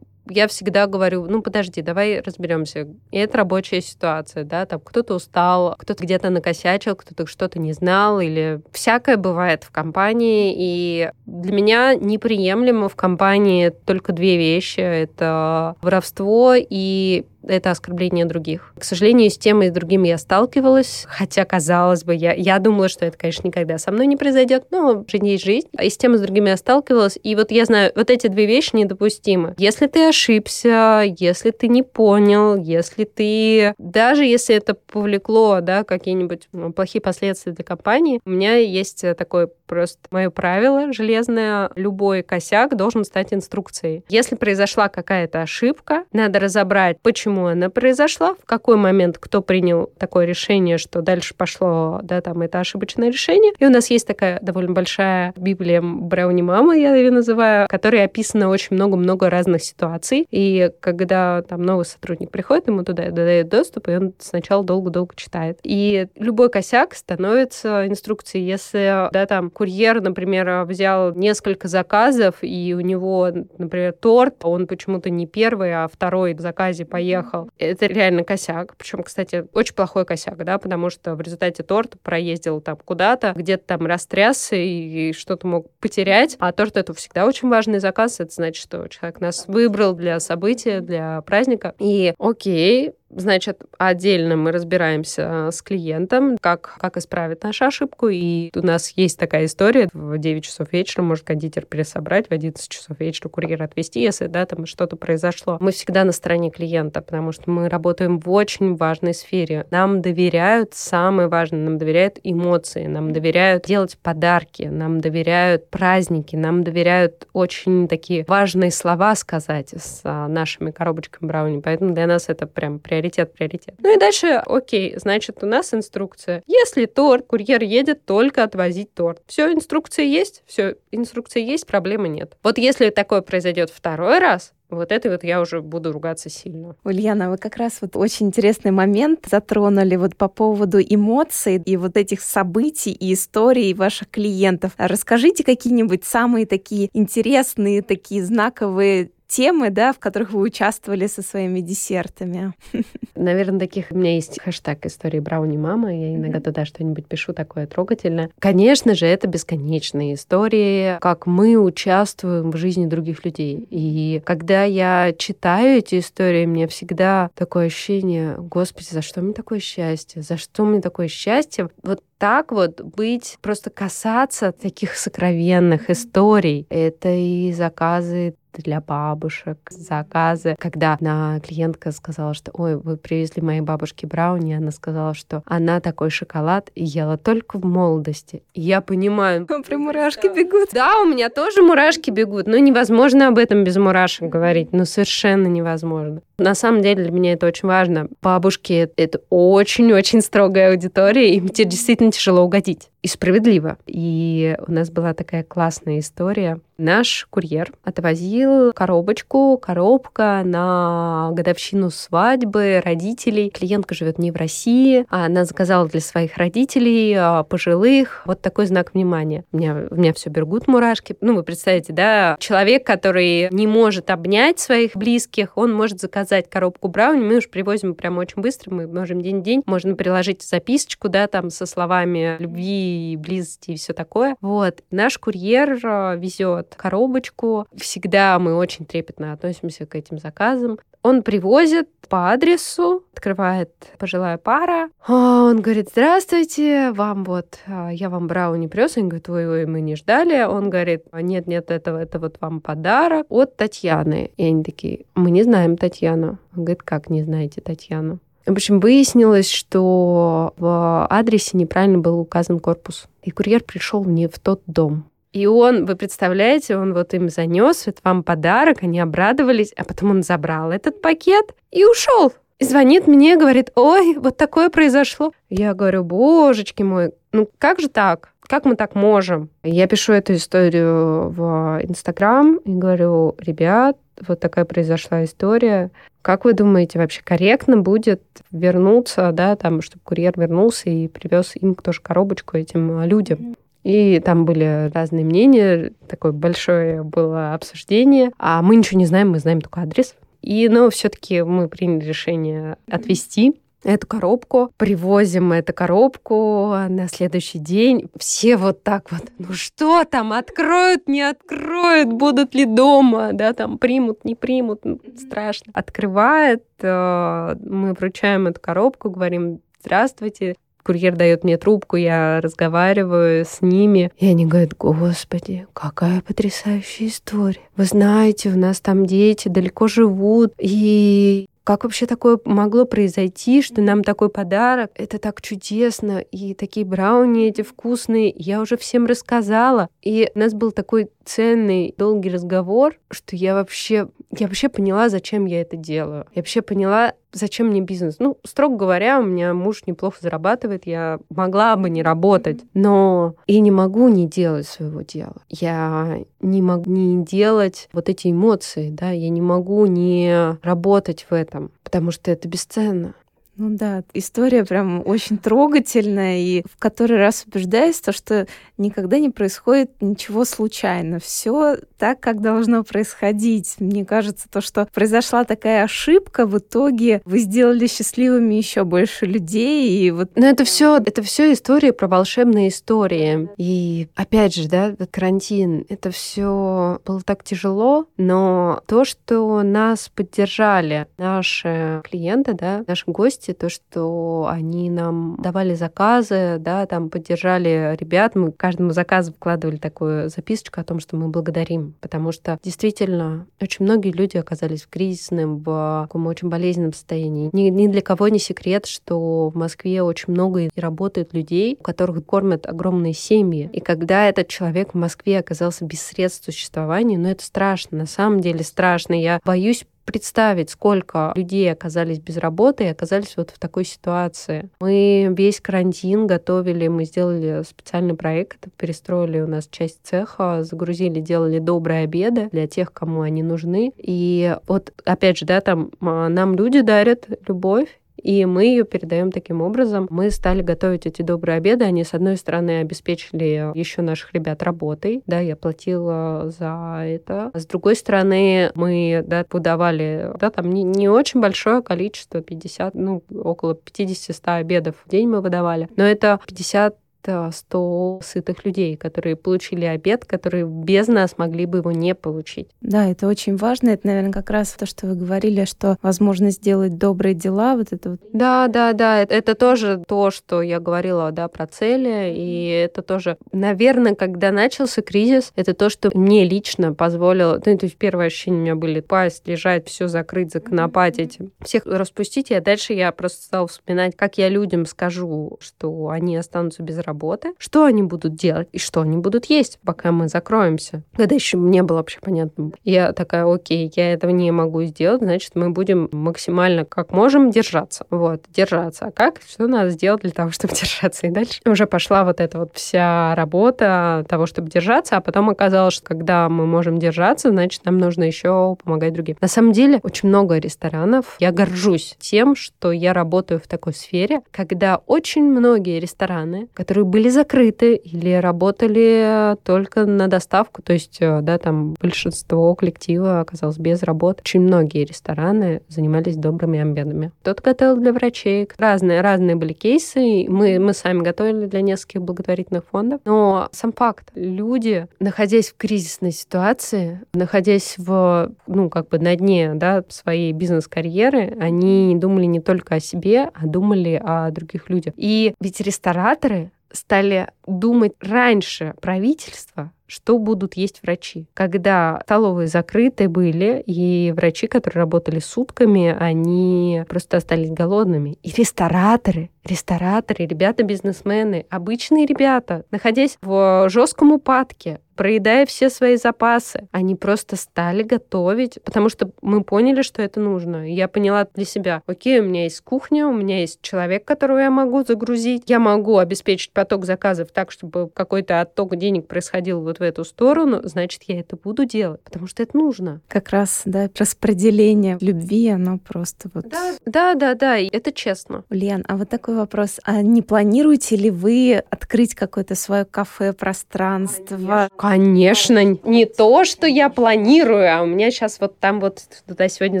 я всегда говорю, ну подожди, давай разберемся. И это рабочая ситуация, да, там кто-то устал, кто-то где-то накосячил, кто-то что-то не знал, или всякое бывает в компании. И для меня неприемлемо в компании только две вещи. Это воровство и это оскорбление других. К сожалению, с тем и с другим я сталкивалась, хотя, казалось бы, я, я думала, что это, конечно, никогда со мной не произойдет, но жизнь есть жизнь. И с тем и с другим я сталкивалась, и вот я знаю, вот эти две вещи недопустимы. Если ты ошибся, если ты не понял, если ты... Даже если это повлекло, да, какие-нибудь ну, плохие последствия для компании, у меня есть такое просто мое правило железное. Любой косяк должен стать инструкцией. Если произошла какая-то ошибка, надо разобрать, почему почему она произошла, в какой момент кто принял такое решение, что дальше пошло, да, там, это ошибочное решение. И у нас есть такая довольно большая Библия Брауни Мама, я ее называю, в которой описано очень много-много разных ситуаций. И когда там новый сотрудник приходит, ему туда дает доступ, и он сначала долго-долго читает. И любой косяк становится инструкцией. Если, да, там, курьер, например, взял несколько заказов, и у него, например, торт, он почему-то не первый, а второй в заказе поехал уехал. Это реально косяк. Причем, кстати, очень плохой косяк, да, потому что в результате торт проездил там куда-то, где-то там растрясся и что-то мог потерять. А торт — это всегда очень важный заказ. Это значит, что человек нас выбрал для события, для праздника. И окей, Значит, отдельно мы разбираемся с клиентом, как, как исправить нашу ошибку. И у нас есть такая история. В 9 часов вечера может кондитер пересобрать, в 11 часов вечера курьер отвезти, если да, там что-то произошло. Мы всегда на стороне клиента, потому что мы работаем в очень важной сфере. Нам доверяют, самое важное, нам доверяют эмоции, нам доверяют делать подарки, нам доверяют праздники, нам доверяют очень такие важные слова сказать с а, нашими коробочками брауни. Поэтому для нас это прям приоритет приоритет, приоритет. Ну и дальше, окей, значит, у нас инструкция. Если торт, курьер едет только отвозить торт. Все, инструкция есть, все, инструкция есть, проблемы нет. Вот если такое произойдет второй раз, вот это вот я уже буду ругаться сильно. Ульяна, вы как раз вот очень интересный момент затронули вот по поводу эмоций и вот этих событий и историй ваших клиентов. Расскажите какие-нибудь самые такие интересные, такие знаковые темы, да, в которых вы участвовали со своими десертами? Наверное, таких у меня есть хэштег истории брауни мама. Я иногда туда что-нибудь пишу такое трогательное. Конечно же, это бесконечные истории, как мы участвуем в жизни других людей. И когда я читаю эти истории, мне всегда такое ощущение, господи, за что мне такое счастье? За что мне такое счастье? Вот так вот быть, просто касаться таких сокровенных историй. Это и заказы для бабушек, заказы. Когда одна клиентка сказала, что «Ой, вы привезли моей бабушке брауни», она сказала, что она такой шоколад ела только в молодости. И я понимаю... Прям мурашки бегут. Да, у меня тоже мурашки бегут, но невозможно об этом без мурашек говорить, ну совершенно невозможно. На самом деле для меня это очень важно. Бабушки — это очень-очень строгая аудитория, им действительно тяжело угодить. И справедливо. И у нас была такая классная история. Наш курьер отвозил коробочку, коробка на годовщину свадьбы родителей. Клиентка живет не в России, а она заказала для своих родителей, а, пожилых, вот такой знак внимания. У меня, у меня все бергут мурашки. Ну, вы представляете, да, человек, который не может обнять своих близких, он может заказать коробку брауни, мы уж привозим прямо очень быстро, мы можем день-день, можно приложить записочку, да, там со словами любви и близости и все такое. Вот. Наш курьер э, везет коробочку. Всегда мы очень трепетно относимся к этим заказам. Он привозит по адресу, открывает пожилая пара. А, он говорит, здравствуйте, вам вот, а, я вам брауни привез. Он говорит, ой, ой, мы не ждали. Он говорит, нет, нет, это, это вот вам подарок от Татьяны. И они такие, мы не знаем Татьяну. Он говорит, как не знаете Татьяну? В общем, выяснилось, что в адресе неправильно был указан корпус. И курьер пришел не в тот дом. И он, вы представляете, он вот им занес, это вам подарок, они обрадовались, а потом он забрал этот пакет и ушел. И звонит мне, говорит, ой, вот такое произошло. Я говорю, божечки мой, ну как же так? Как мы так можем? Я пишу эту историю в Инстаграм и говорю, ребят, вот такая произошла история. Как вы думаете, вообще корректно будет вернуться, да, там, чтобы курьер вернулся и привез им тоже коробочку этим людям? И там были разные мнения, такое большое было обсуждение. А мы ничего не знаем, мы знаем только адрес. И, но все-таки мы приняли решение отвезти эту коробку, привозим эту коробку на следующий день. Все вот так вот, ну что там, откроют, не откроют, будут ли дома, да, там примут, не примут, ну, страшно. Открывает, э, мы вручаем эту коробку, говорим, здравствуйте, курьер дает мне трубку, я разговариваю с ними, и они говорят, господи, какая потрясающая история. Вы знаете, у нас там дети далеко живут, и как вообще такое могло произойти, что нам такой подарок? Это так чудесно. И такие брауни эти вкусные. Я уже всем рассказала. И у нас был такой ценный, долгий разговор, что я вообще, я вообще поняла, зачем я это делаю. Я вообще поняла, зачем мне бизнес. Ну, строго говоря, у меня муж неплохо зарабатывает, я могла бы не работать, но я не могу не делать своего дела. Я не могу не делать вот эти эмоции, да, я не могу не работать в этом, потому что это бесценно. Ну да, история прям очень трогательная, и в который раз убеждаюсь, то, что никогда не происходит ничего случайно. Все так, как должно происходить. Мне кажется, то, что произошла такая ошибка, в итоге вы сделали счастливыми еще больше людей. И вот... Но это все, это все история про волшебные истории. И опять же, да, карантин, это все было так тяжело, но то, что нас поддержали наши клиенты, да, наши гости, гости, то, что они нам давали заказы, да, там поддержали ребят, мы каждому заказу вкладывали такую записочку о том, что мы благодарим, потому что действительно очень многие люди оказались в кризисном, в таком очень болезненном состоянии. Ни, ни для кого не секрет, что в Москве очень много и работают людей, у которых кормят огромные семьи. И когда этот человек в Москве оказался без средств существования, ну это страшно, на самом деле страшно. Я боюсь представить, сколько людей оказались без работы и оказались вот в такой ситуации. Мы весь карантин готовили, мы сделали специальный проект, перестроили у нас часть цеха, загрузили, делали добрые обеды для тех, кому они нужны. И вот, опять же, да, там а, нам люди дарят любовь, и мы ее передаем таким образом. Мы стали готовить эти добрые обеды. Они, с одной стороны, обеспечили еще наших ребят работой. Да, я платила за это. С другой стороны, мы да, выдавали, да, там не, не очень большое количество, 50, ну, около 50-100 обедов в день мы выдавали. Но это 50 100 сытых людей, которые получили обед, которые без нас могли бы его не получить. Да, это очень важно. Это, наверное, как раз то, что вы говорили, что возможность сделать добрые дела, вот это вот. Да, да, да. Это, это тоже то, что я говорила, да, про цели. И это тоже, наверное, когда начался кризис, это то, что мне лично позволило, ну, то есть первые ощущения у меня были пасть, лежать, все закрыть, законопатить, всех распустить, и дальше я просто стала вспоминать, как я людям скажу, что они останутся без работы, работы, что они будут делать и что они будут есть, пока мы закроемся. Когда еще не было вообще понятно. Я такая, окей, я этого не могу сделать, значит, мы будем максимально как можем держаться. Вот, держаться. А как? Что надо сделать для того, чтобы держаться? И дальше уже пошла вот эта вот вся работа того, чтобы держаться, а потом оказалось, что когда мы можем держаться, значит, нам нужно еще помогать другим. На самом деле, очень много ресторанов. Я горжусь тем, что я работаю в такой сфере, когда очень многие рестораны, которые которые были закрыты или работали только на доставку, то есть, э, да, там большинство коллектива оказалось без работы. Очень многие рестораны занимались добрыми обедами. Кто-то готовил для врачей, разные, разные были кейсы. Мы, мы сами готовили для нескольких благотворительных фондов. Но сам факт, люди, находясь в кризисной ситуации, находясь в, ну, как бы на дне, да, своей бизнес-карьеры, они думали не только о себе, а думали о других людях. И ведь рестораторы, стали думать раньше правительства, что будут есть врачи. Когда столовые закрыты были, и врачи, которые работали сутками, они просто остались голодными. И рестораторы, рестораторы, ребята-бизнесмены, обычные ребята, находясь в жестком упадке, проедая все свои запасы, они просто стали готовить, потому что мы поняли, что это нужно. Я поняла для себя, окей, у меня есть кухня, у меня есть человек, которого я могу загрузить, я могу обеспечить поток заказов так, чтобы какой-то отток денег происходил вот в эту сторону, значит, я это буду делать, потому что это нужно. Как раз, да, распределение любви, оно просто вот... Да, да, да, да это честно. Лен, а вот такой вопрос. А не планируете ли вы открыть какое-то свое кафе, пространство? Конечно. Не то, что я планирую, а у меня сейчас вот там вот туда сегодня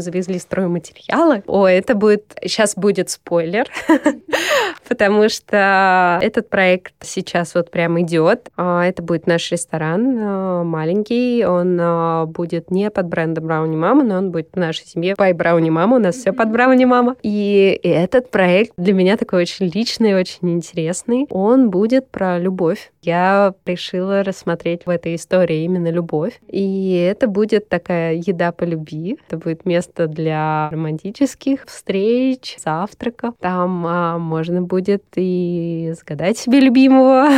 завезли стройматериалы. О, это будет... Сейчас будет спойлер, потому что этот проект сейчас вот прям идет. А, это будет наш ресторан а, маленький. Он а, будет не под брендом Брауни Мама, но он будет в нашей семье. Пай Брауни Мама, у нас все под Брауни Мама. И этот проект для меня такой очень личный, очень интересный. Он будет про любовь. Я решила рассмотреть в этой истории именно любовь. И это будет такая еда по любви. Это будет место для романтических встреч, завтраков. Там а, можно будет и загадать себе любимого,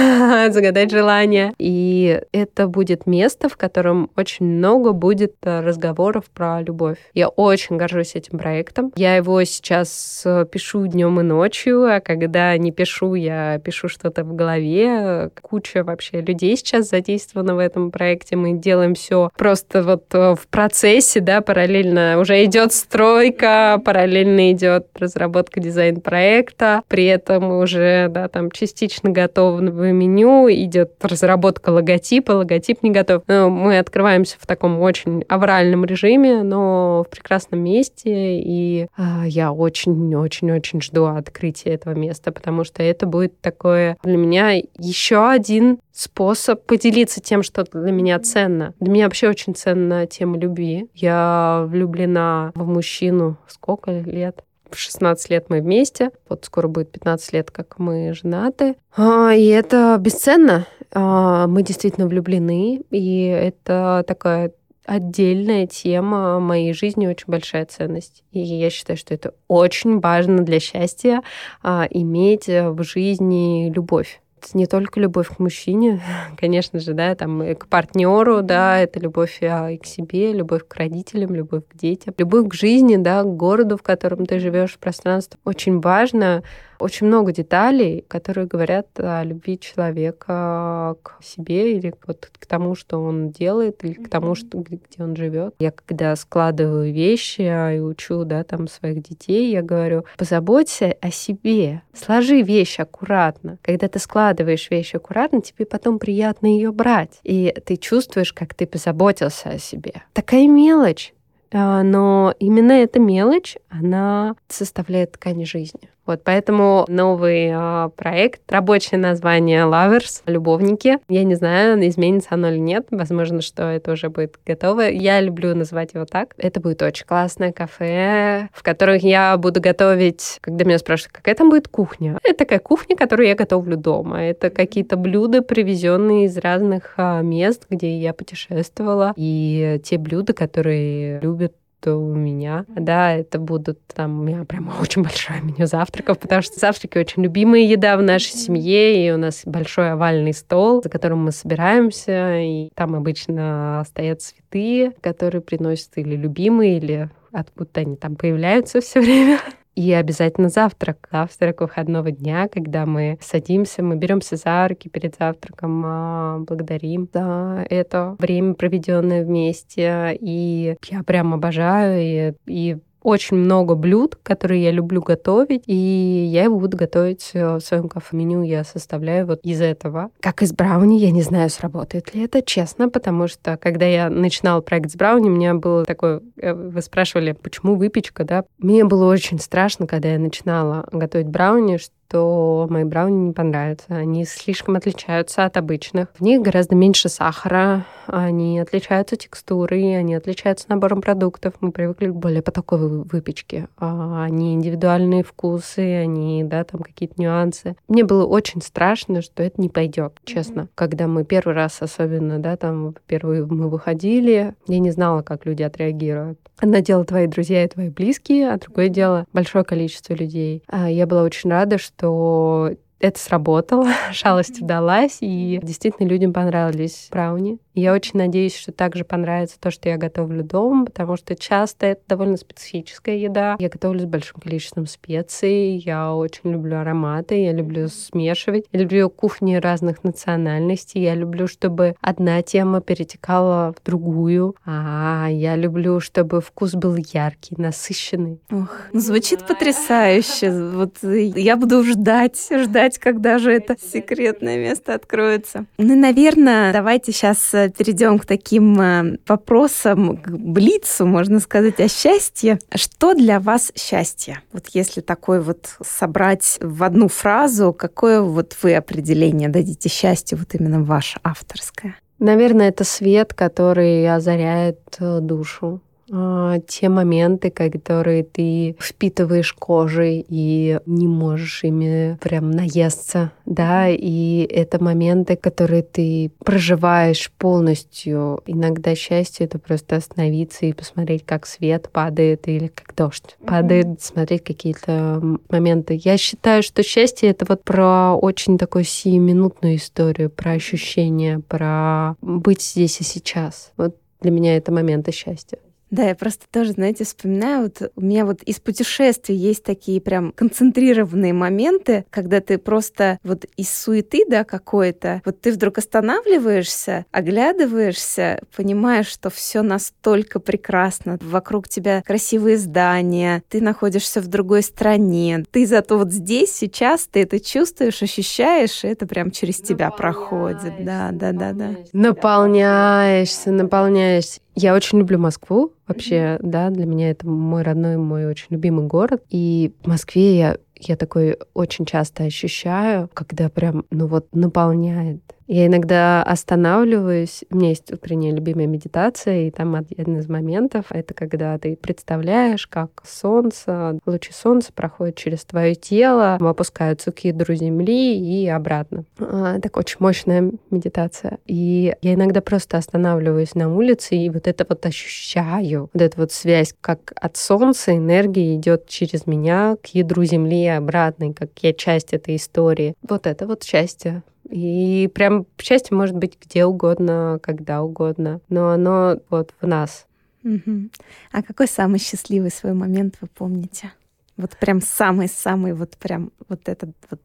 загадать желание. И это будет место, в котором очень много будет разговоров про любовь. Я очень горжусь этим проектом. Я его сейчас пишу днем и ночью, а когда не пишу, я пишу что-то в голове. Куча вообще людей сейчас задействована в этом проекте. Мы делаем все просто вот э, в процессе, да, параллельно уже идет стройка, параллельно идет разработка дизайн-проекта, при этом уже, да, там частично готового меню, идет разработка логотипа, логотип не готов. Но мы открываемся в таком очень авральном режиме, но в прекрасном месте, и а, я очень-очень-очень жду открытия этого места, потому что это будет такое для меня еще один способ поделиться тем, что для меня ценно. Для меня вообще очень ценна тема любви. Я влюблена в мужчину сколько лет? В 16 лет мы вместе, вот скоро будет 15 лет, как мы женаты. А, и это бесценно. А, мы действительно влюблены, и это такая отдельная тема моей жизни, очень большая ценность. И я считаю, что это очень важно для счастья а, иметь в жизни любовь не только любовь к мужчине, конечно же, да, там и к партнеру, да, это любовь а, и к себе, любовь к родителям, любовь к детям, любовь к жизни, да, к городу, в котором ты живешь, пространство. Очень важно очень много деталей, которые говорят о любви человека к себе или вот к тому, что он делает, или к тому, что, где он живет. Я когда складываю вещи и учу да, там, своих детей, я говорю, позаботься о себе, сложи вещи аккуратно. Когда ты складываешь вещи аккуратно, тебе потом приятно ее брать. И ты чувствуешь, как ты позаботился о себе. Такая мелочь, а, но именно эта мелочь, она составляет ткань жизни. Вот поэтому новый э, проект, рабочее название Lovers, любовники. Я не знаю, изменится оно или нет. Возможно, что это уже будет готово. Я люблю называть его так. Это будет очень классное кафе, в которых я буду готовить, когда меня спрашивают, какая там будет кухня. Это такая кухня, которую я готовлю дома. Это какие-то блюда, привезенные из разных э, мест, где я путешествовала. И те блюда, которые любят что у меня. Да, это будут там, у меня прям очень большое меню завтраков, потому что завтраки очень любимая еда в нашей семье, и у нас большой овальный стол, за которым мы собираемся, и там обычно стоят цветы, которые приносят или любимые, или откуда они там появляются все время. И обязательно завтрак, завтрак выходного дня, когда мы садимся, мы беремся за руки перед завтраком, а, благодарим за это время, проведенное вместе. И я прям обожаю и, и очень много блюд, которые я люблю готовить, и я его буду готовить э, в своем кафе-меню. Я составляю вот из этого. Как из брауни, я не знаю, сработает ли это, честно, потому что когда я начинала проект с брауни, у меня было такое... Э, вы спрашивали, почему выпечка, да? Мне было очень страшно, когда я начинала готовить брауни, что что мои брауни не понравятся. Они слишком отличаются от обычных. В них гораздо меньше сахара, они отличаются текстурой, они отличаются набором продуктов. Мы привыкли к более потоковой выпечке. А они индивидуальные вкусы, они, да, там какие-то нюансы. Мне было очень страшно, что это не пойдет, честно. Mm-hmm. Когда мы первый раз особенно, да, там первые мы выходили, я не знала, как люди отреагируют. Одно дело твои друзья и твои близкие, а другое дело большое количество людей. А я была очень рада, что что это сработало, шалость удалась, и действительно людям понравились брауни. Я очень надеюсь, что также понравится то, что я готовлю дома, потому что часто это довольно специфическая еда. Я готовлю с большим количеством специй, я очень люблю ароматы, я люблю смешивать, я люблю кухни разных национальностей, я люблю, чтобы одна тема перетекала в другую, а я люблю, чтобы вкус был яркий, насыщенный. Ох, ну, звучит потрясающе. Вот я буду ждать, ждать, когда же это секретное место откроется. Ну, наверное, давайте сейчас э, перейдем к таким э, вопросам, к блицу, можно сказать, о счастье. Что для вас счастье? Вот если такой вот собрать в одну фразу, какое вот вы определение дадите счастью, вот именно ваше авторское? Наверное, это свет, который озаряет э, душу. А, те моменты, которые ты впитываешь кожей и не можешь ими прям наесться, да, и это моменты, которые ты проживаешь полностью. Иногда счастье — это просто остановиться и посмотреть, как свет падает или как дождь mm-hmm. падает, смотреть какие-то моменты. Я считаю, что счастье — это вот про очень такую сиюминутную историю, про ощущения, про быть здесь и сейчас. Вот для меня это моменты счастья. Да, я просто тоже, знаете, вспоминаю, вот у меня вот из путешествий есть такие прям концентрированные моменты, когда ты просто вот из суеты, да, какой-то, вот ты вдруг останавливаешься, оглядываешься, понимаешь, что все настолько прекрасно, вокруг тебя красивые здания, ты находишься в другой стране, ты зато вот здесь, сейчас, ты это чувствуешь, ощущаешь, и это прям через тебя проходит. Да, да, да, да. Наполняешься, наполняешься. Я очень люблю Москву. Вообще, mm-hmm. да, для меня это мой родной, мой очень любимый город. И в Москве я, я такой очень часто ощущаю, когда прям, ну вот, наполняет я иногда останавливаюсь. У меня есть утренняя любимая медитация, и там один из моментов — это когда ты представляешь, как солнце, лучи солнца проходят через твое тело, опускаются к ядру земли и обратно. А, так очень мощная медитация. И я иногда просто останавливаюсь на улице и вот это вот ощущаю, вот эту вот связь, как от солнца энергия идет через меня к ядру земли и обратно, и как я часть этой истории. Вот это вот счастье. И прям счастье может быть где угодно, когда угодно, но оно вот в нас. Угу. А какой самый счастливый свой момент вы помните? Вот прям самый-самый, вот прям вот этот вот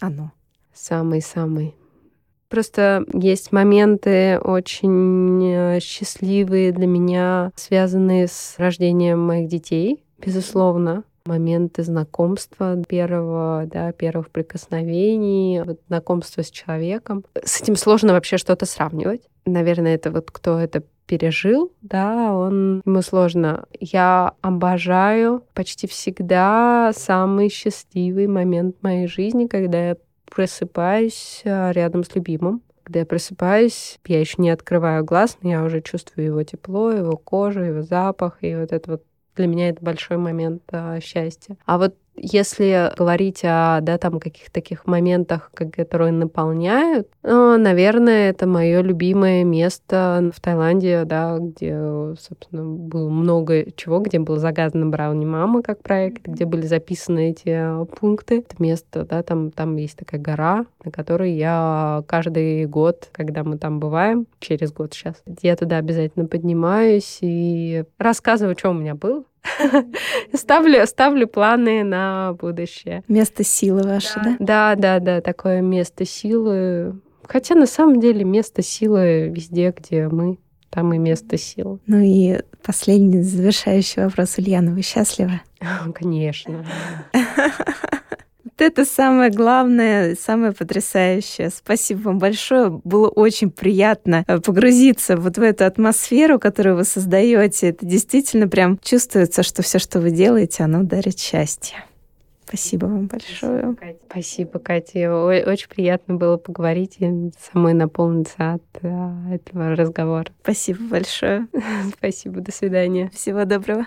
оно. Самый-самый. Просто есть моменты очень э, счастливые для меня, связанные с рождением моих детей, безусловно моменты знакомства первого, да, первых прикосновений, вот знакомства с человеком. С этим сложно вообще что-то сравнивать. Наверное, это вот кто это пережил, да, он ему сложно. Я обожаю почти всегда самый счастливый момент моей жизни, когда я просыпаюсь а, рядом с любимым. Когда я просыпаюсь, я еще не открываю глаз, но я уже чувствую его тепло, его кожу, его запах, и вот это вот для меня это большой момент а, счастья. А вот если говорить о да, там каких-то таких моментах, которые наполняют, ну, наверное, это мое любимое место в Таиланде, да, где, собственно, было много чего, где был загадано Брауни Мама как проект, где были записаны эти а, пункты. Это место, да, там, там есть такая гора, на которой я каждый год, когда мы там бываем, через год сейчас, я туда обязательно поднимаюсь и рассказываю, что у меня было, ставлю, ставлю планы на будущее. Место силы ваше, да? Да, да, да, такое место силы. Хотя на самом деле место силы везде, где мы, там и место силы. Ну и последний завершающий вопрос, Ульяна, вы счастливы? Конечно. Вот это самое главное, самое потрясающее. Спасибо вам большое. Было очень приятно э, погрузиться вот в эту атмосферу, которую вы создаете. Это действительно прям чувствуется, что все, что вы делаете, оно дарит счастье. Спасибо вам большое. Спасибо, Катя. Очень приятно было поговорить и самой наполниться от э, этого разговора. Спасибо большое. Спасибо. До свидания. Всего доброго.